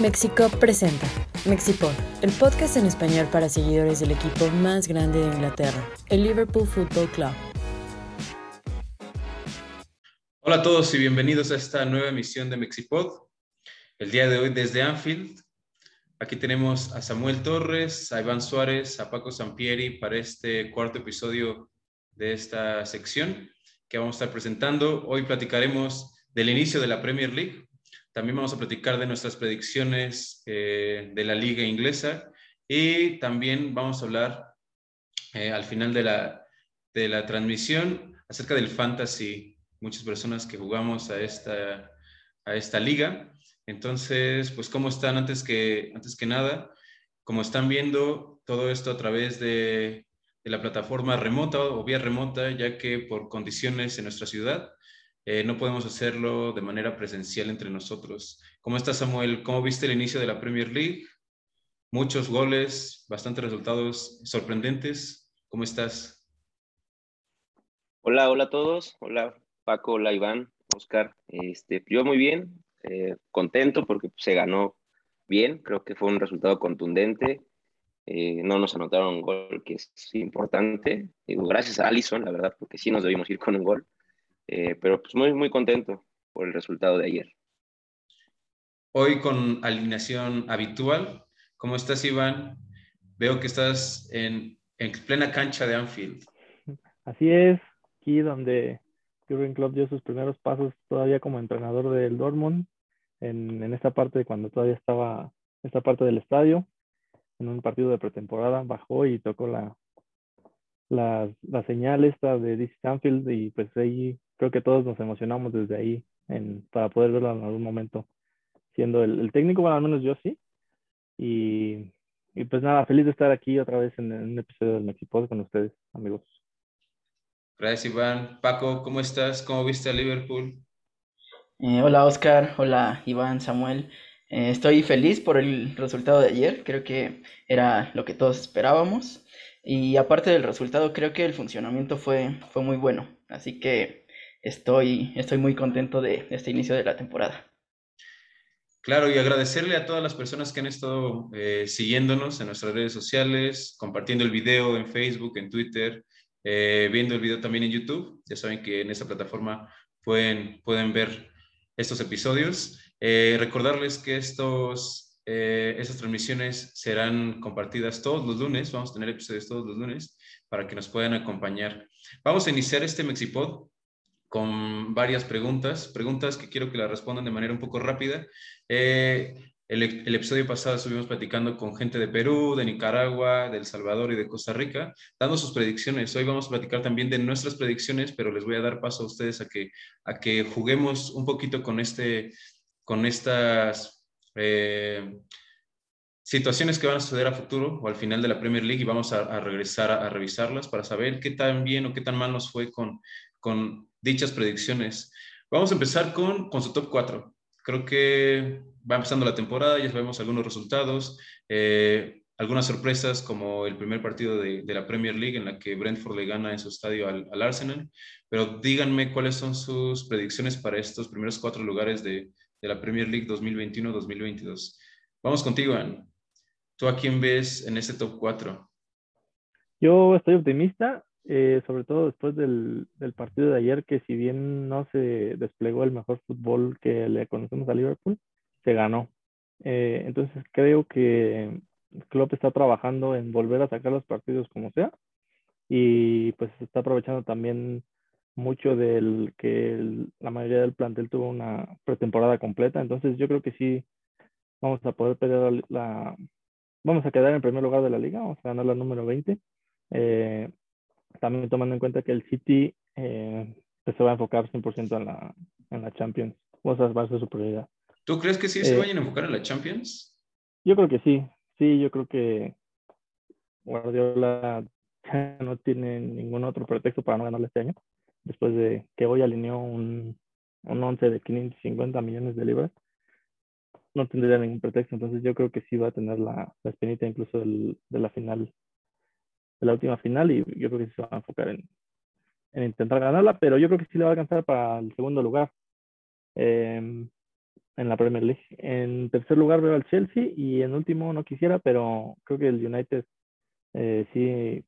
México presenta Mexipod, el podcast en español para seguidores del equipo más grande de Inglaterra, el Liverpool Football Club. Hola a todos y bienvenidos a esta nueva emisión de Mexipod. El día de hoy desde Anfield. Aquí tenemos a Samuel Torres, a Iván Suárez, a Paco Sampieri para este cuarto episodio de esta sección que vamos a estar presentando. Hoy platicaremos del inicio de la Premier League, también vamos a platicar de nuestras predicciones eh, de la liga inglesa y también vamos a hablar eh, al final de la, de la transmisión acerca del fantasy. Muchas personas que jugamos a esta, a esta liga. Entonces, pues, ¿cómo están antes que, antes que nada? Como están viendo todo esto a través de, de la plataforma remota o vía remota, ya que por condiciones en nuestra ciudad eh, no podemos hacerlo de manera presencial entre nosotros. ¿Cómo estás, Samuel? ¿Cómo viste el inicio de la Premier League? Muchos goles, bastantes resultados sorprendentes. ¿Cómo estás? Hola, hola a todos. Hola, Paco, hola, Iván, Oscar. Este, yo muy bien, eh, contento porque se ganó bien. Creo que fue un resultado contundente. Eh, no nos anotaron un gol que es importante. gracias a Allison, la verdad, porque sí nos debimos ir con un gol. Eh, pero pues muy, muy contento por el resultado de ayer. Hoy con alineación habitual. ¿Cómo estás, Iván? Veo que estás en, en plena cancha de Anfield. Así es, aquí donde Jurgen Klopp dio sus primeros pasos todavía como entrenador del Dortmund, en, en esta parte cuando todavía estaba esta parte del estadio, en un partido de pretemporada, bajó y tocó la, la, la señal esta de DC Anfield y pues ahí creo que todos nos emocionamos desde ahí en, para poder verlo en algún momento siendo el, técnico, bueno, al menos yo sí. Y, y, pues nada, feliz de estar aquí otra vez en, un episodio del Mexipod con ustedes, amigos. Gracias, Iván. Paco, ¿cómo estás? ¿Cómo viste a Liverpool? Eh, hola, Oscar. Hola, Iván, Samuel. Eh, estoy feliz por el resultado de ayer. Creo que era lo que todos esperábamos. Y aparte del resultado, creo que el funcionamiento fue, fue muy bueno. Así que estoy, estoy muy contento de este inicio de la temporada. Claro, y agradecerle a todas las personas que han estado eh, siguiéndonos en nuestras redes sociales, compartiendo el video en Facebook, en Twitter, eh, viendo el video también en YouTube. Ya saben que en esta plataforma pueden, pueden ver estos episodios. Eh, recordarles que estos, estas transmisiones serán compartidas todos los lunes. Vamos a tener episodios todos los lunes para que nos puedan acompañar. Vamos a iniciar este Mexipod con varias preguntas, preguntas que quiero que las respondan de manera un poco rápida. Eh, el, el, episodio pasado estuvimos platicando con gente de Perú, de Nicaragua, de El Salvador y de Costa Rica, dando sus predicciones. Hoy vamos a platicar también de nuestras predicciones, pero les voy a dar paso a ustedes a que, a que juguemos un poquito con, este, con estas eh, situaciones que van a suceder a futuro o al final de la Premier League y vamos a, a regresar a, a, revisarlas para saber qué tan bien o qué tan mal nos fue con, con dichas predicciones. Vamos a empezar con, con su top 4. Creo que va empezando la temporada, ya sabemos algunos resultados, eh, algunas sorpresas como el primer partido de, la Premier League en la que Brentford le gana en su estadio al, al, Arsenal, pero díganme cuáles son sus predicciones para estos primeros cuatro lugares de, de la Premier League 2021-2022. Vamos contigo, Anne. ¿Tú a quién ves en este top 4? Yo estoy optimista eh, sobre todo después del, del, partido de ayer, que si bien no se desplegó el mejor fútbol que le conocemos a Liverpool, se ganó. Eh, entonces creo que Klopp está trabajando en volver a sacar los partidos como sea y pues está aprovechando también mucho del que la mayoría del plantel tuvo una pretemporada completa, entonces yo creo que sí vamos a poder pelear la, la vamos a quedar en primer lugar de la liga, vamos a ganar la número 20. Eh, también tomando en cuenta que el City eh, pues se va a enfocar 100% en la, en la Champions. O sea, va a ser su prioridad. ¿Tú crees que sí se eh, vayan a enfocar en la Champions? Yo creo que sí. Sí, yo creo que Guardiola no tiene ningún otro pretexto para no ganarle este año. Después de que hoy alineó un, un 11 de 550 millones de libras, no tendría ningún pretexto. Entonces yo creo que sí va a tener la, la espinita incluso del, de la final de la última final y yo creo que se va a enfocar en, en intentar ganarla, pero yo creo que sí le va a alcanzar para el segundo lugar. Eh, en la Premier League. En tercer lugar veo al Chelsea y en último no quisiera, pero creo que el United eh, sí,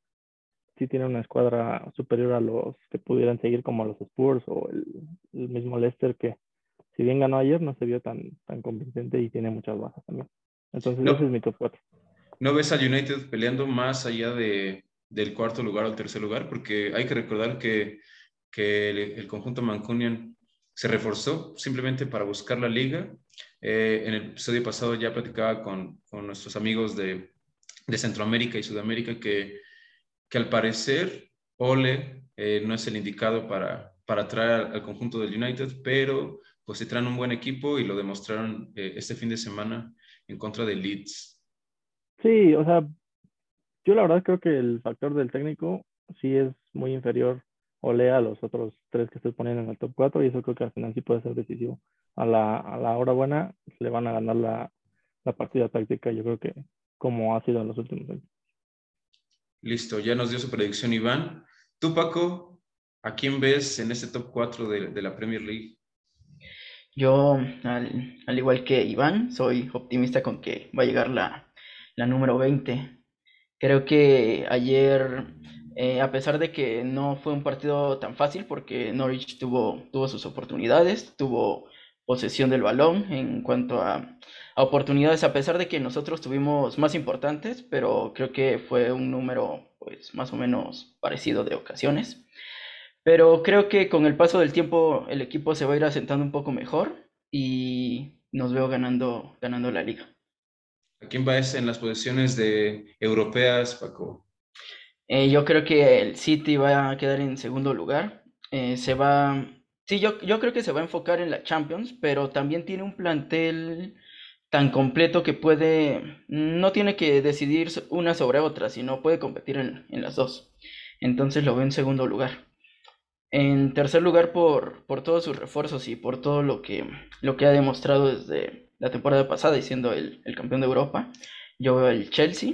sí tiene una escuadra superior a los que pudieran seguir como los Spurs o el, mismo Leicester que si bien ganó ayer no se vio tan, tan convincente y tiene muchas bajas también. Entonces ese es mi top 4. ¿No ves al United peleando más allá de, del cuarto lugar o tercer lugar? Porque hay que recordar que, que el, el conjunto Mancunian se reforzó simplemente para buscar la liga. Eh, en el episodio pasado ya platicaba con, con nuestros amigos de, de, Centroamérica y Sudamérica que, que al parecer Ole eh, no es el indicado para, para traer al, conjunto del United, pero pues se traen un buen equipo y lo demostraron eh, este fin de semana en contra de Leeds. Sí, o sea, yo la verdad creo que el factor del técnico sí es muy inferior o lea a los otros tres que estoy poniendo en el top 4 y eso creo que al final sí puede ser decisivo. A la, a la hora buena le van a ganar la, la partida táctica, yo creo que como ha sido en los últimos años. Listo, ya nos dio su predicción Iván. Tú, Paco, ¿a quién ves en este top 4 de, de la Premier League? Yo, al, al, igual que Iván, soy optimista con que va a llegar la, la número 20. Creo que ayer eh, a pesar de que no fue un partido tan fácil porque Norwich tuvo, tuvo sus oportunidades, tuvo posesión del balón en cuanto a, oportunidades, a pesar de que nosotros tuvimos más importantes, pero creo que fue un número pues más o menos parecido de ocasiones. Pero creo que con el paso del tiempo el equipo se va a ir asentando un poco mejor y nos veo ganando, ganando la liga. ¿A quién va en las posiciones de europeas, Paco? Eh, yo creo que el City va a quedar en segundo lugar. Eh, se va. Sí, yo, yo creo que se va a enfocar en la Champions, pero también tiene un plantel tan completo que puede. No tiene que decidir una sobre otra, sino puede competir en, las dos. Entonces lo veo en segundo lugar. En tercer lugar, por, por todos sus refuerzos y por todo lo que, lo que ha demostrado desde la temporada pasada y siendo el, el campeón de Europa, yo veo al Chelsea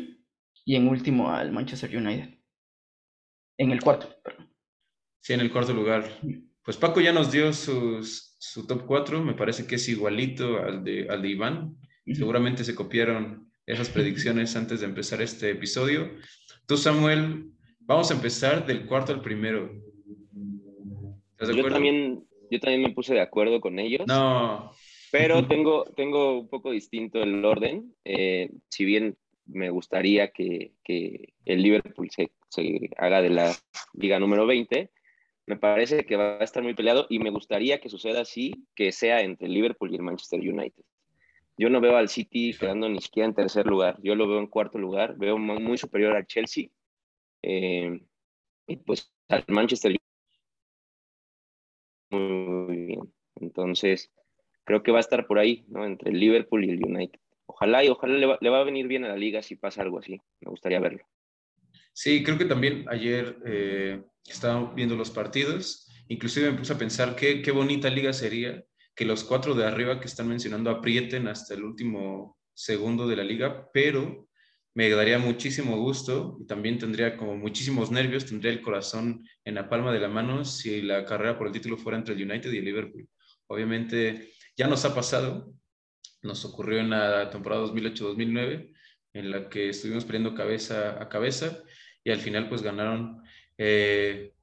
y en último al Manchester United. En el cuarto, perdón. Sí, en el cuarto lugar. Pues Paco ya nos dio sus, su top 4, me parece que es igualito al de, al de Iván. Seguramente se copiaron esas predicciones antes de empezar este episodio. Tú, Samuel, vamos a empezar del cuarto al primero. ¿Estás de yo También, yo también me puse de acuerdo con ellos. No. Pero tengo, tengo un poco distinto el orden. Eh, si bien me gustaría que, que el Liverpool se se haga de la liga número 20. Me parece que va a estar muy peleado y me gustaría que suceda así, que sea entre el Liverpool y el Manchester United. Yo no veo al City quedando ni siquiera en tercer lugar, yo lo veo en cuarto lugar, veo muy superior al Chelsea eh, y pues al Manchester United. Muy bien, entonces creo que va a estar por ahí, ¿no? Entre el Liverpool y el United. Ojalá y ojalá le va, le va a venir bien a la liga si pasa algo así, me gustaría verlo. Sí, creo que también ayer eh, estaba viendo los partidos, inclusive me puse a pensar qué, qué bonita liga sería que los cuatro de arriba que están mencionando aprieten hasta el último segundo de la liga, pero me daría muchísimo gusto y también tendría como muchísimos nervios, tendría el corazón en la palma de la mano si la carrera por el título fuera entre el United y el Liverpool. Obviamente ya nos ha pasado, nos ocurrió en la temporada 2008-2009, en la que estuvimos peleando cabeza a cabeza y al final pues ganaron eh,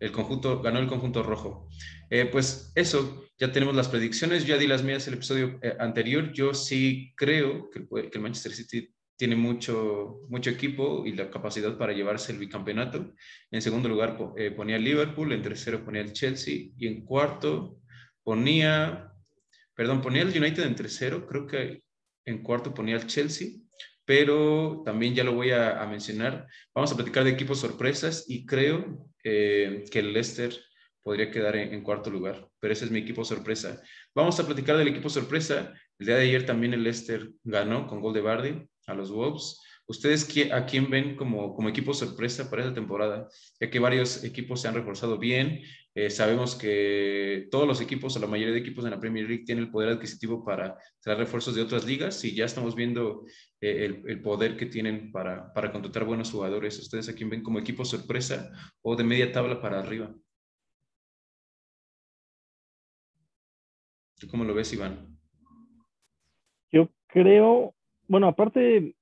el conjunto, ganó el conjunto rojo. Eh, pues eso, ya tenemos las predicciones, ya di las mías el episodio eh, anterior, yo sí creo que, que, el Manchester City tiene mucho, mucho equipo y la capacidad para llevarse el bicampeonato. En segundo lugar ponía el Liverpool, en tercero ponía el Chelsea y en cuarto ponía, perdón, ponía el United en tercero, creo que en cuarto ponía el Chelsea pero también ya lo voy a, mencionar. Vamos a platicar de equipos sorpresas y creo eh, que el Leicester podría quedar en, cuarto lugar, pero ese es mi equipo sorpresa. Vamos a platicar del equipo sorpresa. El día de ayer también el Leicester ganó con gol de Bardi a los Wolves. ¿Ustedes a quién ven como, como equipo sorpresa para esta temporada? Ya que varios equipos se han reforzado bien. Eh, sabemos que todos los equipos, o la mayoría de equipos en la Premier League, tienen el poder adquisitivo para traer refuerzos de otras ligas y ya estamos viendo eh, el, poder que tienen para, contratar buenos jugadores. ¿Ustedes a quién ven como equipo sorpresa o de media tabla para arriba? ¿Tú cómo lo ves, Iván? creo, bueno, aparte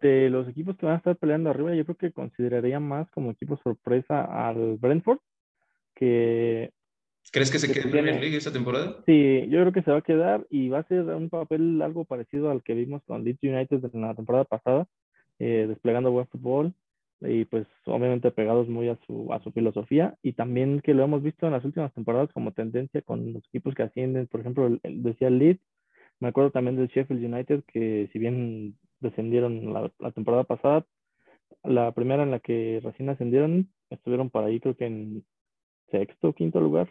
de los equipos que van a estar peleando arriba, yo creo que consideraría más como equipo sorpresa al Brentford, que... ¿Crees que se quede en Premier League esta temporada? Sí, yo creo que se va a quedar y va a ser un papel algo parecido al que vimos con Leeds United en la temporada pasada, eh, desplegando buen fútbol y pues obviamente pegados muy a su, a su filosofía y también que lo hemos visto en las últimas temporadas como tendencia con los equipos que ascienden, por ejemplo, decía Leeds, me acuerdo también del Sheffield United que si bien descendieron la, temporada pasada. La primera en la que recién ascendieron, estuvieron por ahí creo que en sexto quinto lugar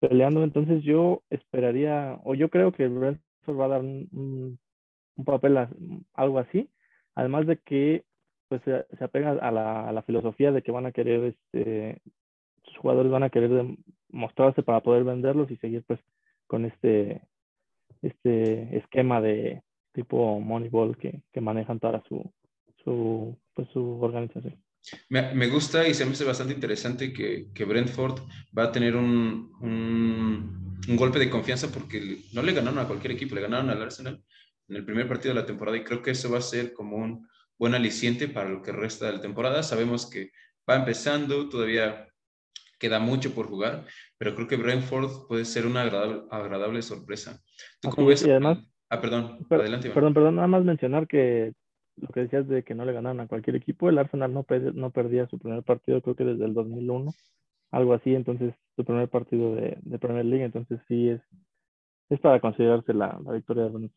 peleando. Entonces yo esperaría, o yo creo que Brentford va a dar un, papel algo así. Además de que pues se, apega a la, a la, filosofía de que van a querer, este, sus jugadores van a querer mostrarse para poder venderlos y seguir pues con este, este esquema de, tipo Moneyball que, que manejan toda su, su, pues, su organización. Me, me, gusta y se me hace bastante interesante que, que Brentford va a tener un, un, un, golpe de confianza porque no le ganaron a cualquier equipo, le ganaron al Arsenal en el primer partido de la temporada y creo que eso va a ser como un buen aliciente para lo que resta de la temporada. Sabemos que va empezando, todavía queda mucho por jugar, pero creo que Brentford puede ser una agradable, agradable sorpresa. ¿Tú cómo ves? Y además, Ah, perdón, adelante. Perdón, perdón, nada más mencionar que lo que decías de que no le ganaron a cualquier equipo, el Arsenal no, no perdía su primer partido creo que desde el 2001, algo así, entonces su primer partido de, de Premier League, entonces sí es, es para considerarse la, la victoria de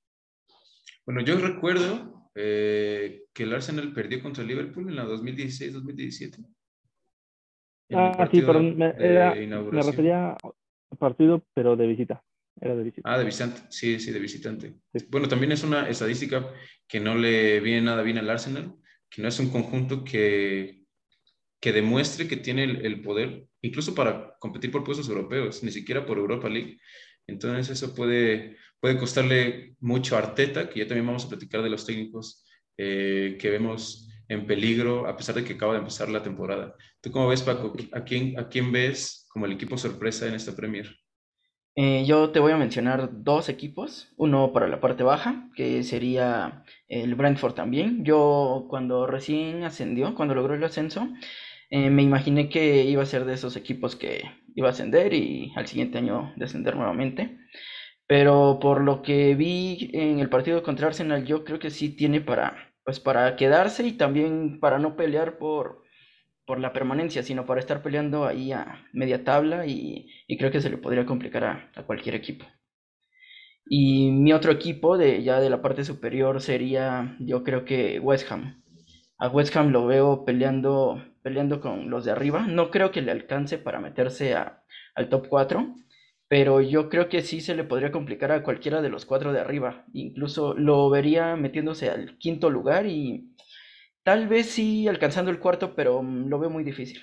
Bueno, yo recuerdo eh, que el Arsenal perdió contra el Liverpool en la 2016-2017. Ah, sí, perdón, me, me refería a partido, pero de visita. Era de visitante. Ah, de visitante, sí, sí, de visitante. Bueno, también es una estadística que no le viene nada bien al Arsenal, que no es un conjunto que, que demuestre que tiene el, poder, incluso para competir por puestos europeos, ni siquiera por Europa League. Entonces eso puede, puede costarle mucho a Arteta, que ya también vamos a platicar de los técnicos eh, que vemos en peligro a pesar de que acaba de empezar la temporada. ¿Tú cómo ves, Paco? ¿A quién, a quién ves como el equipo sorpresa en esta Premier? Eh, yo te voy a mencionar dos equipos, uno para la parte baja, que sería el Brentford también. Yo cuando recién ascendió, cuando logró el ascenso, eh, me imaginé que iba a ser de esos equipos que iba a ascender y al siguiente año descender nuevamente. Pero por lo que vi en el partido contra Arsenal, yo creo que sí tiene para, pues para quedarse y también para no pelear por, por la permanencia, sino para estar peleando ahí a media tabla y, creo que se le podría complicar a, cualquier equipo. Y mi otro equipo de ya de la parte superior sería, yo creo que West Ham. A West Ham lo veo peleando, peleando con los de arriba. No creo que le alcance para meterse al top 4, pero yo creo que sí se le podría complicar a cualquiera de los cuatro de arriba. Incluso lo vería metiéndose al quinto lugar y Tal vez sí alcanzando el cuarto, pero mm, lo veo muy difícil.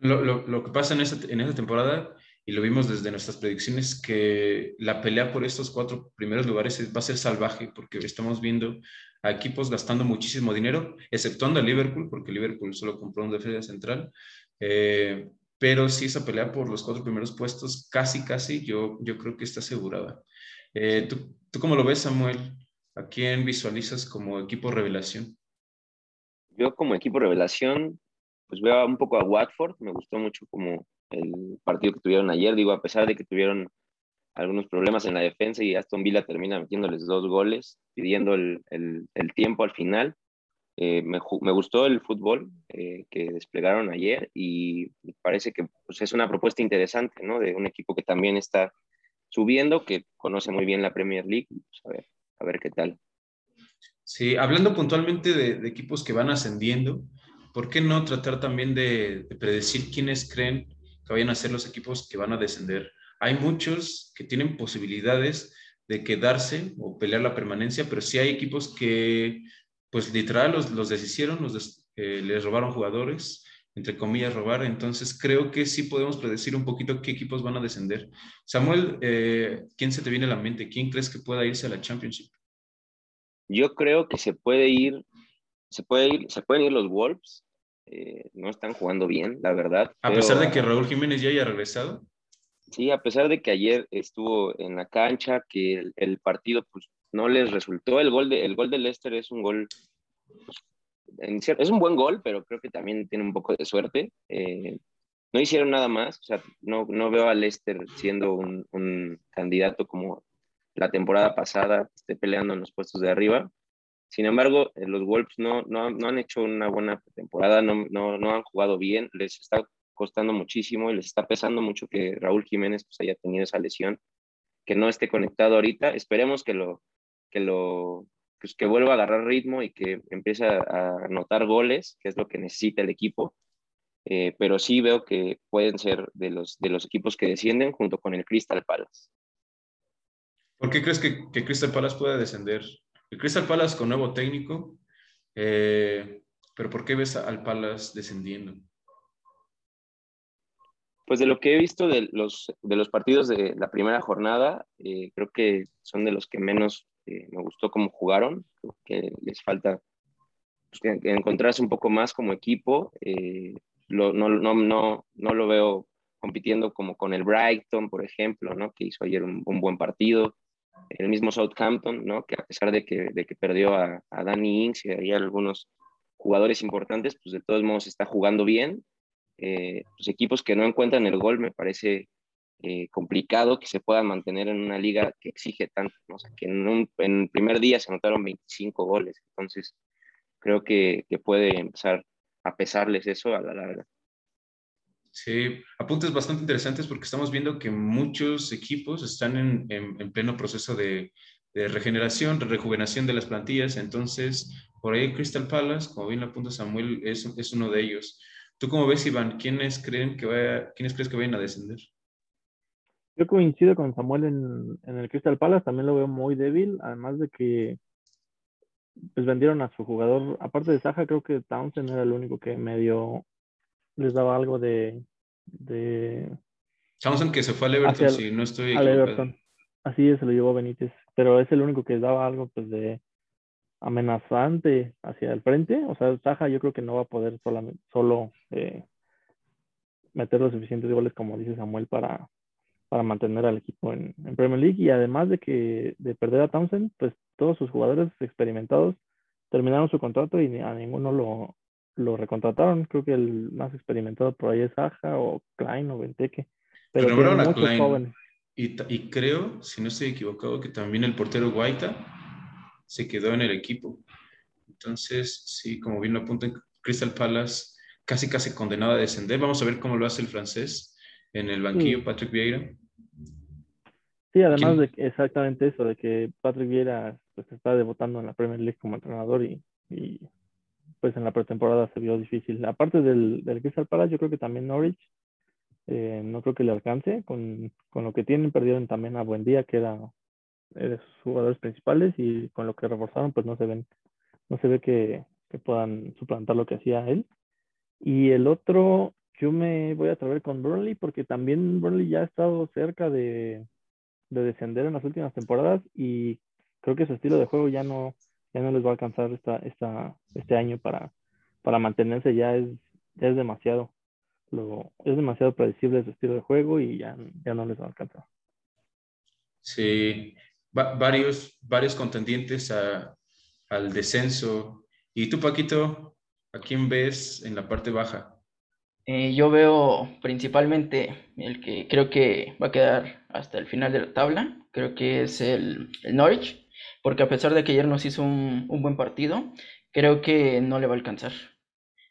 Lo, lo, lo que pasa en esta, en esta temporada, y lo vimos desde nuestras predicciones, que la pelea por estos cuatro primeros lugares va a ser salvaje, porque estamos viendo a equipos gastando muchísimo dinero, exceptuando a Liverpool, porque Liverpool solo compró un defensa central. Eh, pero sí esa pelea por los cuatro primeros puestos, casi, casi, yo, yo creo que está asegurada. Eh, ¿tú, ¿Tú cómo lo ves, Samuel? ¿A quién visualizas como equipo revelación? Yo como equipo revelación, pues veo un poco a Watford, me gustó mucho como el partido que tuvieron ayer, digo, a pesar de que tuvieron algunos problemas en la defensa y Aston Villa termina metiéndoles dos goles, pidiendo el, el, tiempo al final. Eh, me, me, gustó el fútbol eh, que desplegaron ayer y parece que pues, es una propuesta interesante, ¿no? De un equipo que también está subiendo, que conoce muy bien la Premier League. Pues, a, ver, a ver qué tal. Sí, hablando puntualmente de, equipos que van ascendiendo, ¿por qué no tratar también de, predecir quiénes creen que vayan a ser los equipos que van a descender? Hay muchos que tienen posibilidades de quedarse o pelear la permanencia, pero sí hay equipos que, pues literal, los, deshicieron, los eh, les robaron jugadores, entre comillas, robar. Entonces, creo que sí podemos predecir un poquito qué equipos van a descender. Samuel, eh, ¿quién se te viene a la mente? ¿Quién crees que pueda irse a la Championship? Yo creo que se puede ir, se puede ir, se pueden ir los Wolves. Eh, no están jugando bien, la verdad. A pesar de que Raúl Jiménez ya haya regresado. Sí, a pesar de que ayer estuvo en la cancha, que el, partido pues, no les resultó. El gol de, el gol de Leicester es un gol, pues, es un buen gol, pero creo que también tiene un poco de suerte. Eh, no hicieron nada más, o sea, no, no veo a Leicester siendo un, un, candidato como la temporada pasada, esté peleando en los puestos de arriba. Sin embargo, eh, los Wolves no, no, han hecho una buena temporada, no, no, no, han jugado bien, les está costando muchísimo y les está pesando mucho que Raúl Jiménez pues, haya tenido esa lesión, que no esté conectado ahorita. Esperemos que lo, que lo pues, que vuelva a agarrar ritmo y que empiece a anotar goles, que es lo que necesita el equipo. Eh, pero sí veo que pueden ser de los, de los equipos que descienden junto con el Crystal Palace. ¿Por qué crees que, que Crystal Palace puede descender? El Crystal Palace con nuevo técnico, eh, pero ¿por qué ves al Palace descendiendo? Pues de lo que he visto de los, de los partidos de la primera jornada, eh, creo que son de los que menos me gustó cómo jugaron, creo que les falta pues, encontrarse un poco más como equipo. Eh, no, no, no, no lo veo compitiendo como con el Brighton, por ejemplo, ¿no? que hizo ayer un, buen partido. El mismo Southampton, ¿no? que a pesar de que, de que perdió a, a Danny Ings y hay algunos jugadores importantes, pues de todos modos está jugando bien. Eh, los equipos que no encuentran el gol me parece eh, complicado que se puedan mantener en una liga que exige tanto, ¿no? o que en el primer día se anotaron 25 goles, entonces creo que, que puede empezar a pesarles eso a la larga. Sí, apuntes bastante interesantes porque estamos viendo que muchos equipos están en, en, pleno proceso de, regeneración, de rejuvenación de las plantillas. Entonces, por ahí Crystal Palace, como bien lo apunta Samuel, es, es uno de ellos. ¿Tú cómo ves, Iván? ¿Quiénes, creen que vaya, ¿Quiénes crees que vayan a descender? Yo coincido con Samuel en, en el Crystal Palace, también lo veo muy débil, además de que pues vendieron a su jugador, aparte de Saja, creo que Townsend era el único que medio les daba algo de... de Townsend que se fue al Everton, si no estoy al Everton. Así es, se lo llevó Benítez, pero es el único que daba algo pues de amenazante hacia el frente, o sea, Saja yo creo que no va a poder solamente, solo eh, meter los suficientes goles como dice Samuel para, para mantener al equipo en, en, Premier League. Y además de que de perder a Townsend, pues todos sus jugadores experimentados terminaron su contrato y a ninguno lo, lo recontrataron. Creo que el más experimentado por ahí es Aja o Klein o Benteke. Pero, Pero muchos Klein. jóvenes. Y, y, creo, si no estoy equivocado, que también el portero Guaita se quedó en el equipo. Entonces, sí, como bien lo apunta Crystal Palace, casi casi condenado a descender. Vamos a ver cómo lo hace el francés en el banquillo, sí. Patrick Vieira. Sí, además de exactamente eso, de que Patrick Vieira pues está debutando en la Premier League como entrenador y, y pues en la pretemporada se vio difícil. Aparte del, del Crystal Palace, yo creo que también Norwich, eh, no creo que le alcance con, con, lo que tienen, perdieron también a Buendía, que era, de sus jugadores principales, y con lo que reforzaron, pues no se ven, no se ve que, que puedan suplantar lo que hacía él. Y el otro, yo me voy a atrever con Burnley, porque también Burnley ya ha estado cerca de, de descender en las últimas temporadas y creo que su estilo de juego ya no, ya no les va a alcanzar esta, esta, este año para, para mantenerse, ya es, ya es demasiado. Lo, es demasiado predecible su estilo de juego y ya, ya no les va a alcanzar. Sí, Va, varios, varios contendientes a, al descenso. ¿Y tú, Paquito, a quién ves en la parte baja? Eh, yo veo principalmente el que creo que va a quedar hasta el final de la tabla, creo que es el, el Norwich, porque a pesar de que ayer nos hizo un, un, buen partido, creo que no le va a alcanzar.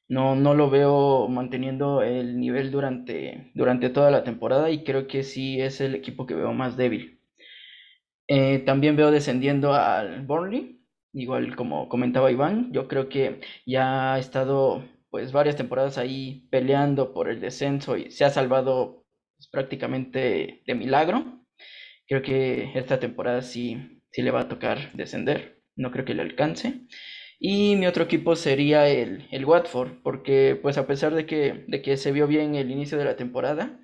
No, no lo veo manteniendo el nivel durante, durante toda la temporada y creo que sí es el equipo que veo más débil. Eh, también veo descendiendo al Burnley, igual como comentaba Iván, yo creo que ya ha estado pues varias temporadas ahí peleando por el descenso y se ha salvado pues, prácticamente de milagro. Creo que esta temporada sí, sí le va a tocar descender, no creo que le alcance. Y mi otro equipo sería el, el Watford, porque pues a pesar de que, de que se vio bien el inicio de la temporada,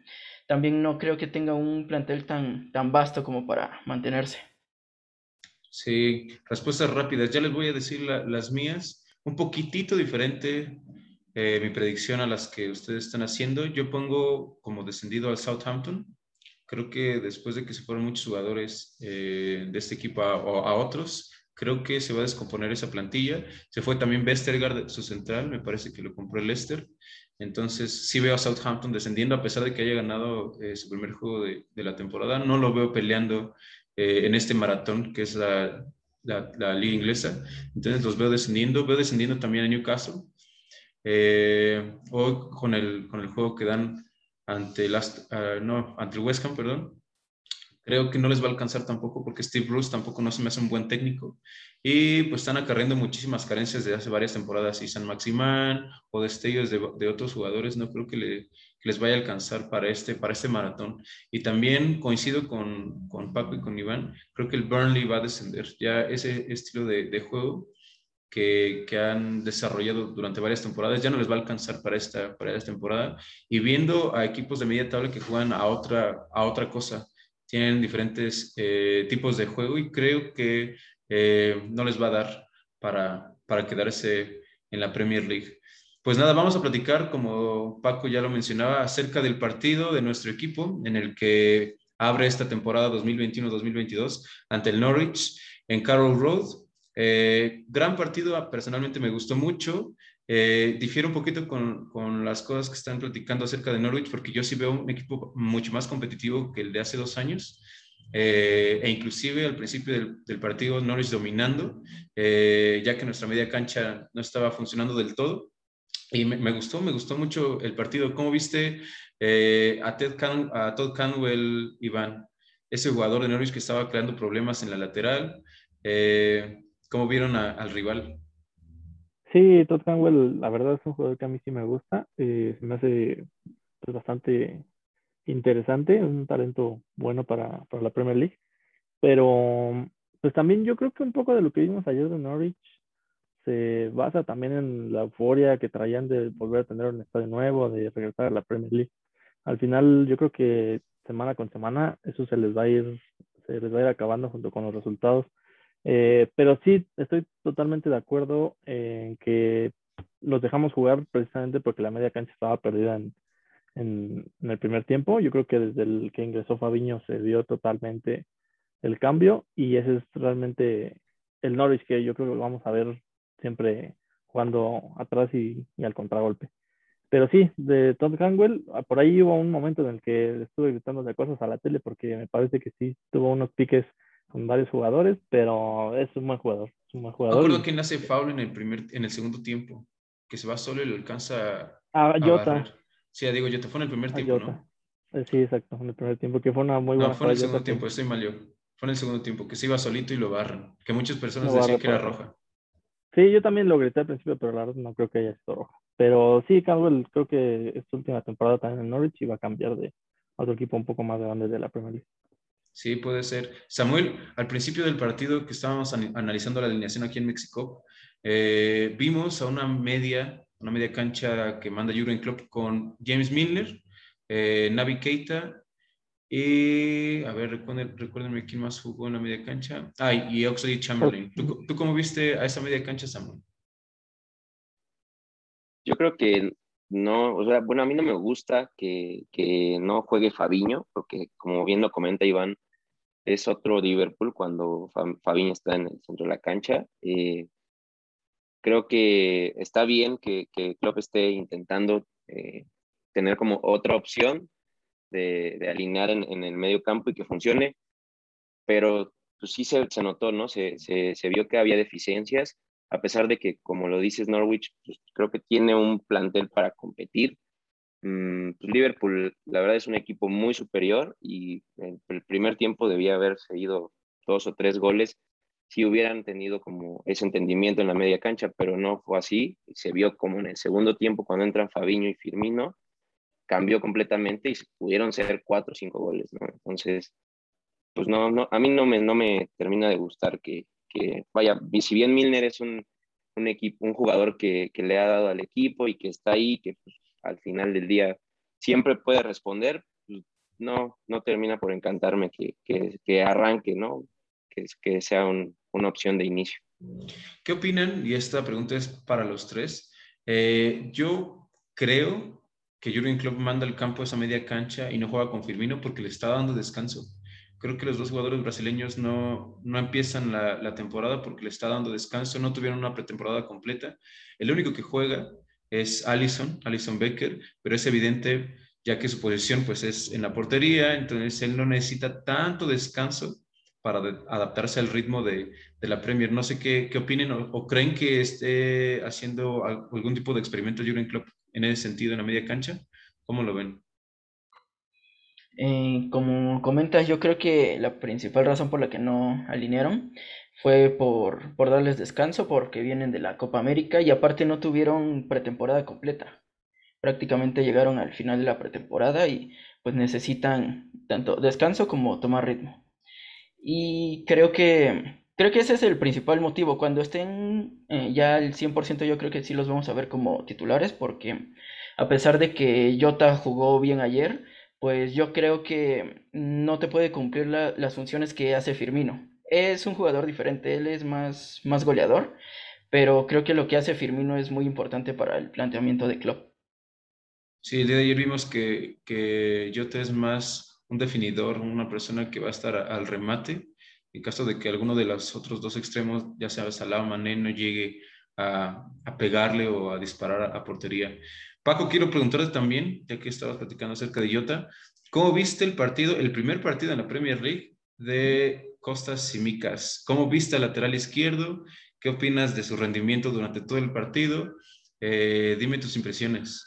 también no creo que tenga un plantel tan, tan vasto como para mantenerse. Sí, respuestas rápidas. Ya les voy a decir la, las mías. Un poquitito diferente eh, mi predicción a las que ustedes están haciendo. Yo pongo como descendido al Southampton. Creo que después de que se fueron muchos jugadores de este equipo a, a, otros, creo que se va a descomponer esa plantilla. Se fue también Vestergaard, su central, me parece que lo compró el Leicester. Entonces, sí veo a Southampton descendiendo, a pesar de que haya ganado eh, su primer juego de, de, la temporada. No lo veo peleando eh, en este maratón, que es la, la, la, liga inglesa. Entonces, los veo descendiendo. Veo descendiendo también a Newcastle. Eh, o con el, con el juego que dan ante el, uh, no, ante el West Ham, perdón. Creo que no les va a alcanzar tampoco porque Steve Bruce tampoco no se me hace un buen técnico. Y pues están acarreando muchísimas carencias de hace varias temporadas. Y San Maximán o destellos de, de otros jugadores no creo que, le, que, les vaya a alcanzar para este, para este maratón. Y también coincido con, con Paco y con Iván. Creo que el Burnley va a descender. Ya ese estilo de, de juego que, han desarrollado durante varias temporadas ya no les va a alcanzar para esta, para esta temporada. Y viendo a equipos de media tabla que juegan a otra, a otra cosa tienen diferentes eh, tipos de juego y creo que eh, no les va a dar para, para quedarse en la Premier League. Pues nada, vamos a platicar, como Paco ya lo mencionaba, acerca del partido de nuestro equipo en el que abre esta temporada 2021-2022 ante el Norwich en Carroll Road. Eh, gran partido, personalmente me gustó mucho. Eh, difiero un poquito con, con, las cosas que están platicando acerca de Norwich, porque yo sí veo un equipo mucho más competitivo que el de hace dos años. Eh, e inclusive al principio del, del partido Norwich dominando, eh, ya que nuestra media cancha no estaba funcionando del todo. Y me, me gustó, me gustó mucho el partido. ¿Cómo viste eh, a, Ted Can a Todd Canwell, Iván? Ese jugador de Norwich que estaba creando problemas en la lateral. Eh, ¿Cómo vieron a, al rival? Sí, Todd Canwell, la verdad es un jugador que a mí sí me gusta. Eh, se me hace pues, bastante interesante, un talento bueno para, para, la Premier League. Pero pues también yo creo que un poco de lo que vimos ayer de Norwich se basa también en la euforia que traían de volver a tener un estadio nuevo, de regresar a la Premier League. Al final yo creo que semana con semana eso se les va a ir, se les va a ir acabando junto con los resultados. Eh, pero sí, estoy totalmente de acuerdo en que los dejamos jugar precisamente porque la media cancha estaba perdida en, el primer tiempo. Yo creo que desde el que ingresó Fabiño se vio totalmente el cambio y ese es realmente el Norwich que yo creo que vamos a ver siempre jugando atrás y, al contragolpe. Pero sí, de Todd Canwell, por ahí hubo un momento en el que estuve gritando de cosas a la tele porque me parece que sí tuvo unos piques con varios jugadores, pero es un buen jugador. Es un buen jugador. Me acuerdo quién hace foul en el, primer, en el segundo tiempo, que se va solo y le alcanza a, a Jota. Sí, digo, Jota fue en el primer tiempo, ¿no? Eh, sí, exacto, en el primer tiempo, que fue una muy buena No, fue en el segundo tiempo, que... estoy mal yo. Fue en el segundo tiempo, que se iba solito y lo barran. Que muchas personas decían que era roja. Sí, yo también lo grité al principio, pero la verdad no creo que haya sido roja. Pero sí, Caldwell creo que esta última temporada también en Norwich iba a cambiar de otro equipo un poco más grande de la Premier League. Sí, puede ser. Samuel, al principio del partido que estábamos an analizando la alineación aquí en México, eh, vimos a una media, una media cancha que manda Jurgen Klopp con James Milner, eh, Navi Keita y, a ver, recuérdenme, recuérdenme, quién más jugó en la media cancha. Ah, y Oxley Chamberlain. ¿Tú, ¿Tú cómo viste a esa media cancha, Samuel? Yo creo que no, o sea, bueno, a mí no me gusta que, que no juegue Fabiño, porque como bien lo comenta Iván, es otro Liverpool cuando Fabiño está en el centro de la cancha. Eh, creo que está bien que, que Klopp esté intentando eh, tener como otra opción de, de alinear en, en, el medio campo y que funcione, pero pues sí se, se notó, ¿no? Se, se, se, vio que había deficiencias, a pesar de que, como lo dices, Norwich, pues creo que tiene un plantel para competir Liverpool, la verdad, es un equipo muy superior y en el primer tiempo debía haber seguido dos o tres goles si hubieran tenido como ese entendimiento en la media cancha, pero no fue así. Se vio como en el segundo tiempo, cuando entran Fabiño y Firmino, cambió completamente y pudieron ser cuatro o cinco goles, ¿no? Entonces, pues no, no a mí no me, no me termina de gustar que, que vaya, si bien Milner es un, un, equipo, un jugador que, que, le ha dado al equipo y que está ahí, que pues, al final del día siempre puede responder, pues, no, no termina por encantarme que, que, que arranque, ¿no? Que, que sea un, una opción de inicio. ¿Qué opinan? Y esta pregunta es para los tres. Eh, yo creo que Jurgen Klopp manda al campo esa media cancha y no juega con Firmino porque le está dando descanso. Creo que los dos jugadores brasileños no, no empiezan la, la, temporada porque le está dando descanso, no tuvieron una pretemporada completa. El único que juega es Allison, Allison Becker, pero es evidente ya que su posición pues es en la portería, entonces él no necesita tanto descanso para adaptarse al ritmo de, de, la Premier. No sé qué, qué opinen o, creen que esté haciendo algún tipo de experimento Jurgen Klopp en ese sentido en la media cancha. ¿Cómo lo ven? Eh, como comentas, yo creo que la principal razón por la que no alinearon fue por, por darles descanso, porque vienen de la Copa América y aparte no tuvieron pretemporada completa. Prácticamente llegaron al final de la pretemporada y pues necesitan tanto descanso como tomar ritmo. Y creo que, creo que ese es el principal motivo. Cuando estén eh, ya al 100% yo creo que sí los vamos a ver como titulares porque a pesar de que Jota jugó bien ayer, pues yo creo que no te puede cumplir la, las funciones que hace Firmino. Es un jugador diferente, él es más, más goleador, pero creo que lo que hace Firmino es muy importante para el planteamiento de Klopp. Sí, el día de ayer vimos que, que Jota es más un definidor, una persona que va a estar al remate. En caso de que alguno de los otros dos extremos, ya sea Salah o Mané, no llegue a, a pegarle o a disparar a, portería. Paco, quiero preguntarte también, ya que estabas platicando acerca de Jota, ¿cómo viste el partido, el primer partido en la Premier League de Costas Simicas? ¿Cómo viste al lateral izquierdo? ¿Qué opinas de su rendimiento durante todo el partido? Eh, dime tus impresiones.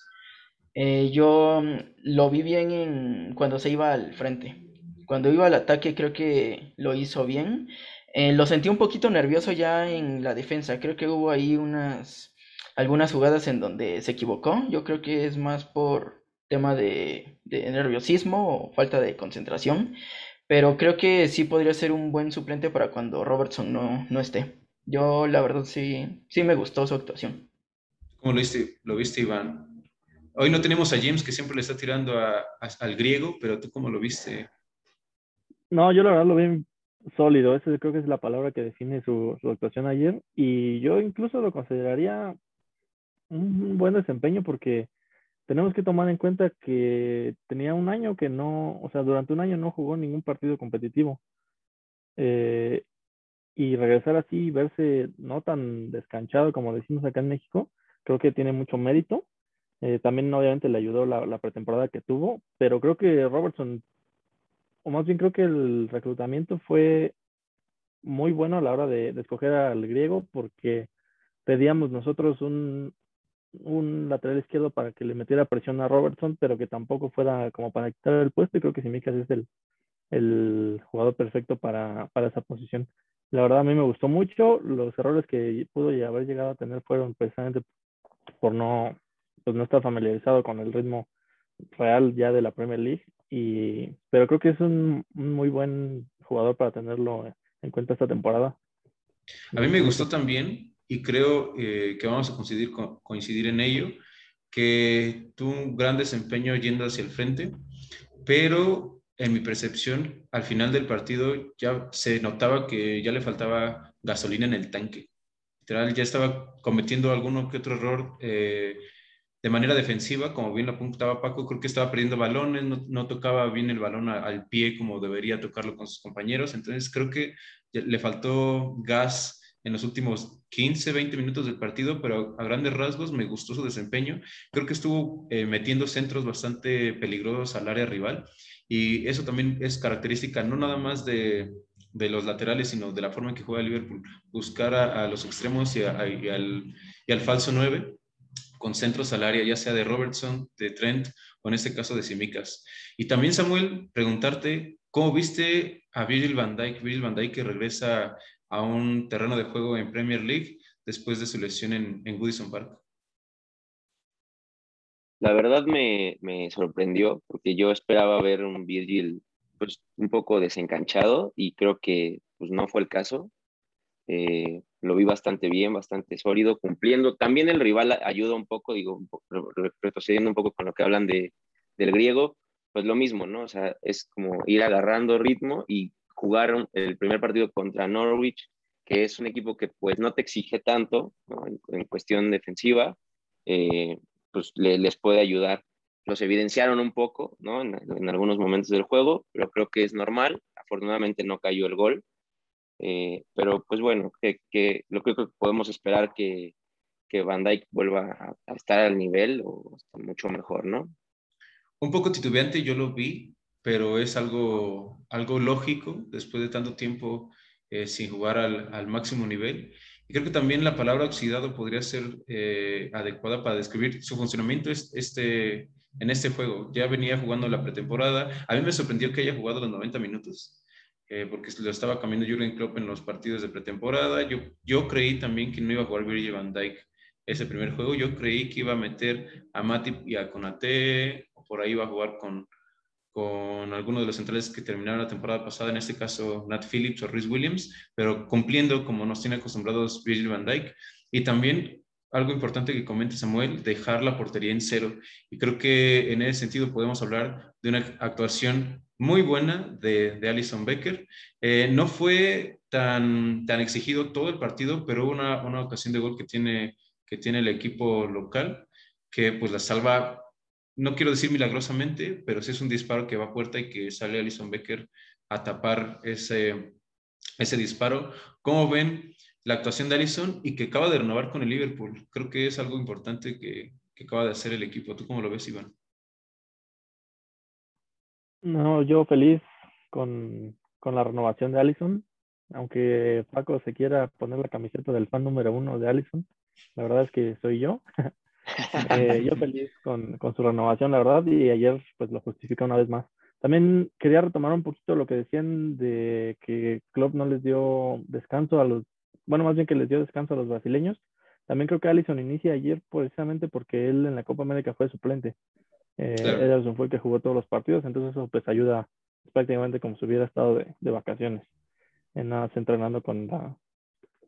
Eh, yo mm, lo vi bien en, cuando se iba al frente. Cuando iba al ataque creo que lo hizo bien. Eh, lo sentí un poquito nervioso ya en la defensa. Creo que hubo ahí unas algunas jugadas en donde se equivocó. Yo creo que es más por tema de, de, nerviosismo o falta de concentración. Pero creo que sí podría ser un buen suplente para cuando Robertson no, no esté. Yo la verdad sí, sí me gustó su actuación. ¿Cómo lo viste, lo viste Iván? Hoy no tenemos a James que siempre le está tirando a, a, al griego, pero tú cómo lo viste? No, yo la verdad lo vi sólido. Esa creo que es la palabra que define su, su actuación ayer. Y yo incluso lo consideraría un buen desempeño porque tenemos que tomar en cuenta que tenía un año que no, o sea, durante un año no jugó ningún partido competitivo. Eh, y regresar así y verse no tan descanchado como decimos acá en México, creo que tiene mucho mérito. Eh, también obviamente le ayudó la, pretemporada que tuvo, pero creo que Robertson, o más bien creo que el reclutamiento fue muy bueno a la hora de escoger al griego porque pedíamos nosotros un, un lateral izquierdo para que le metiera presión a Robertson, pero que tampoco fuera como para quitar el puesto. Y creo que Simicas es el, el jugador perfecto para, para, esa posición. La verdad, a mí me gustó mucho. Los errores que pudo haber llegado a tener fueron precisamente por no, pues no estar familiarizado con el ritmo real ya de la Premier League. Y, pero creo que es un, un muy buen jugador para tenerlo en cuenta esta temporada. A mí me gustó también y creo eh, que vamos a coincidir, coincidir en ello, que tuvo un gran desempeño yendo hacia el frente, pero en mi percepción, al final del partido ya se notaba que ya le faltaba gasolina en el tanque. Literal, ya estaba cometiendo alguno que otro error eh, de manera defensiva, como bien lo apuntaba Paco, creo que estaba perdiendo balones, no, no tocaba bien el balón a, al pie como debería tocarlo con sus compañeros, entonces creo que le faltó gas en los últimos 15, 20 minutos del partido, pero a grandes rasgos me gustó su desempeño. Creo que estuvo eh, metiendo centros bastante peligrosos al área rival y eso también es característica no nada más de, de los laterales, sino de la forma en que juega Liverpool. Buscar a, los extremos y, al, y al falso 9 con centros al área, ya sea de Robertson, de Trent o en este caso de Simicas. Y también, Samuel, preguntarte, ¿cómo viste a Virgil van Dijk? Virgil van Dijk que regresa a un terreno de juego en Premier League después de su lesión en, en Goodison Park? La verdad me, me, sorprendió porque yo esperaba ver un Virgil pues, un poco desencanchado y creo que pues, no fue el caso. Eh, lo vi bastante bien, bastante sólido, cumpliendo. También el rival ayuda un poco, digo, retrocediendo un poco con lo que hablan de, del griego, pues lo mismo, ¿no? O sea, es como ir agarrando ritmo y jugaron el primer partido contra Norwich, que es un equipo que pues no te exige tanto ¿no? en, en, cuestión defensiva, eh, pues le, les puede ayudar. los evidenciaron un poco, ¿no? En, algunos momentos del juego, pero creo que es normal. Afortunadamente no cayó el gol. Eh, pero pues bueno, que, lo que podemos esperar que, que Van Dyke vuelva a, estar al nivel o mucho mejor, ¿no? Un poco titubeante yo lo vi, pero es algo, algo lógico después de tanto tiempo eh, sin jugar al, al, máximo nivel. Y creo que también la palabra oxidado podría ser eh, adecuada para describir su funcionamiento este, en este juego. Ya venía jugando la pretemporada. A mí me sorprendió que haya jugado los 90 minutos, eh, porque lo estaba cambiando Jurgen Klopp en los partidos de pretemporada. Yo, yo creí también que no iba a jugar Virgil van Dijk ese primer juego. Yo creí que iba a meter a Matip y a Konate, o por ahí iba a jugar con, con algunos de los centrales que terminaron la temporada pasada, en este caso Nat Phillips o Rhys Williams, pero cumpliendo como nos tiene acostumbrados Virgil van Dijk. Y también algo importante que comente Samuel, dejar la portería en cero. Y creo que en ese sentido podemos hablar de una actuación muy buena de, de Alison Becker. Eh, no fue tan, tan exigido todo el partido, pero una, una ocasión de gol que tiene, que tiene el equipo local que pues la salva no quiero decir milagrosamente, pero sí es un disparo que va a puerta y que sale Alison Becker a tapar ese, ese disparo. ¿Cómo ven la actuación de Alison y que acaba de renovar con el Liverpool? Creo que es algo importante que, que acaba de hacer el equipo. ¿Tú cómo lo ves, Iván? No, yo feliz con, con la renovación de Allison, aunque Paco se quiera poner la camiseta del fan número uno de Allison, la verdad es que soy yo. Eh, yo feliz con, con, su renovación, la verdad, y ayer pues lo justifica una vez más. También quería retomar un poquito lo que decían de que Klopp no les dio descanso a los, bueno, más bien que les dio descanso a los brasileños. También creo que Allison inicia ayer precisamente porque él en la Copa América fue suplente. Eh, Ederson fue el que jugó todos los partidos, entonces eso pues ayuda prácticamente como si hubiera estado de, de vacaciones, en nada, entrenando con la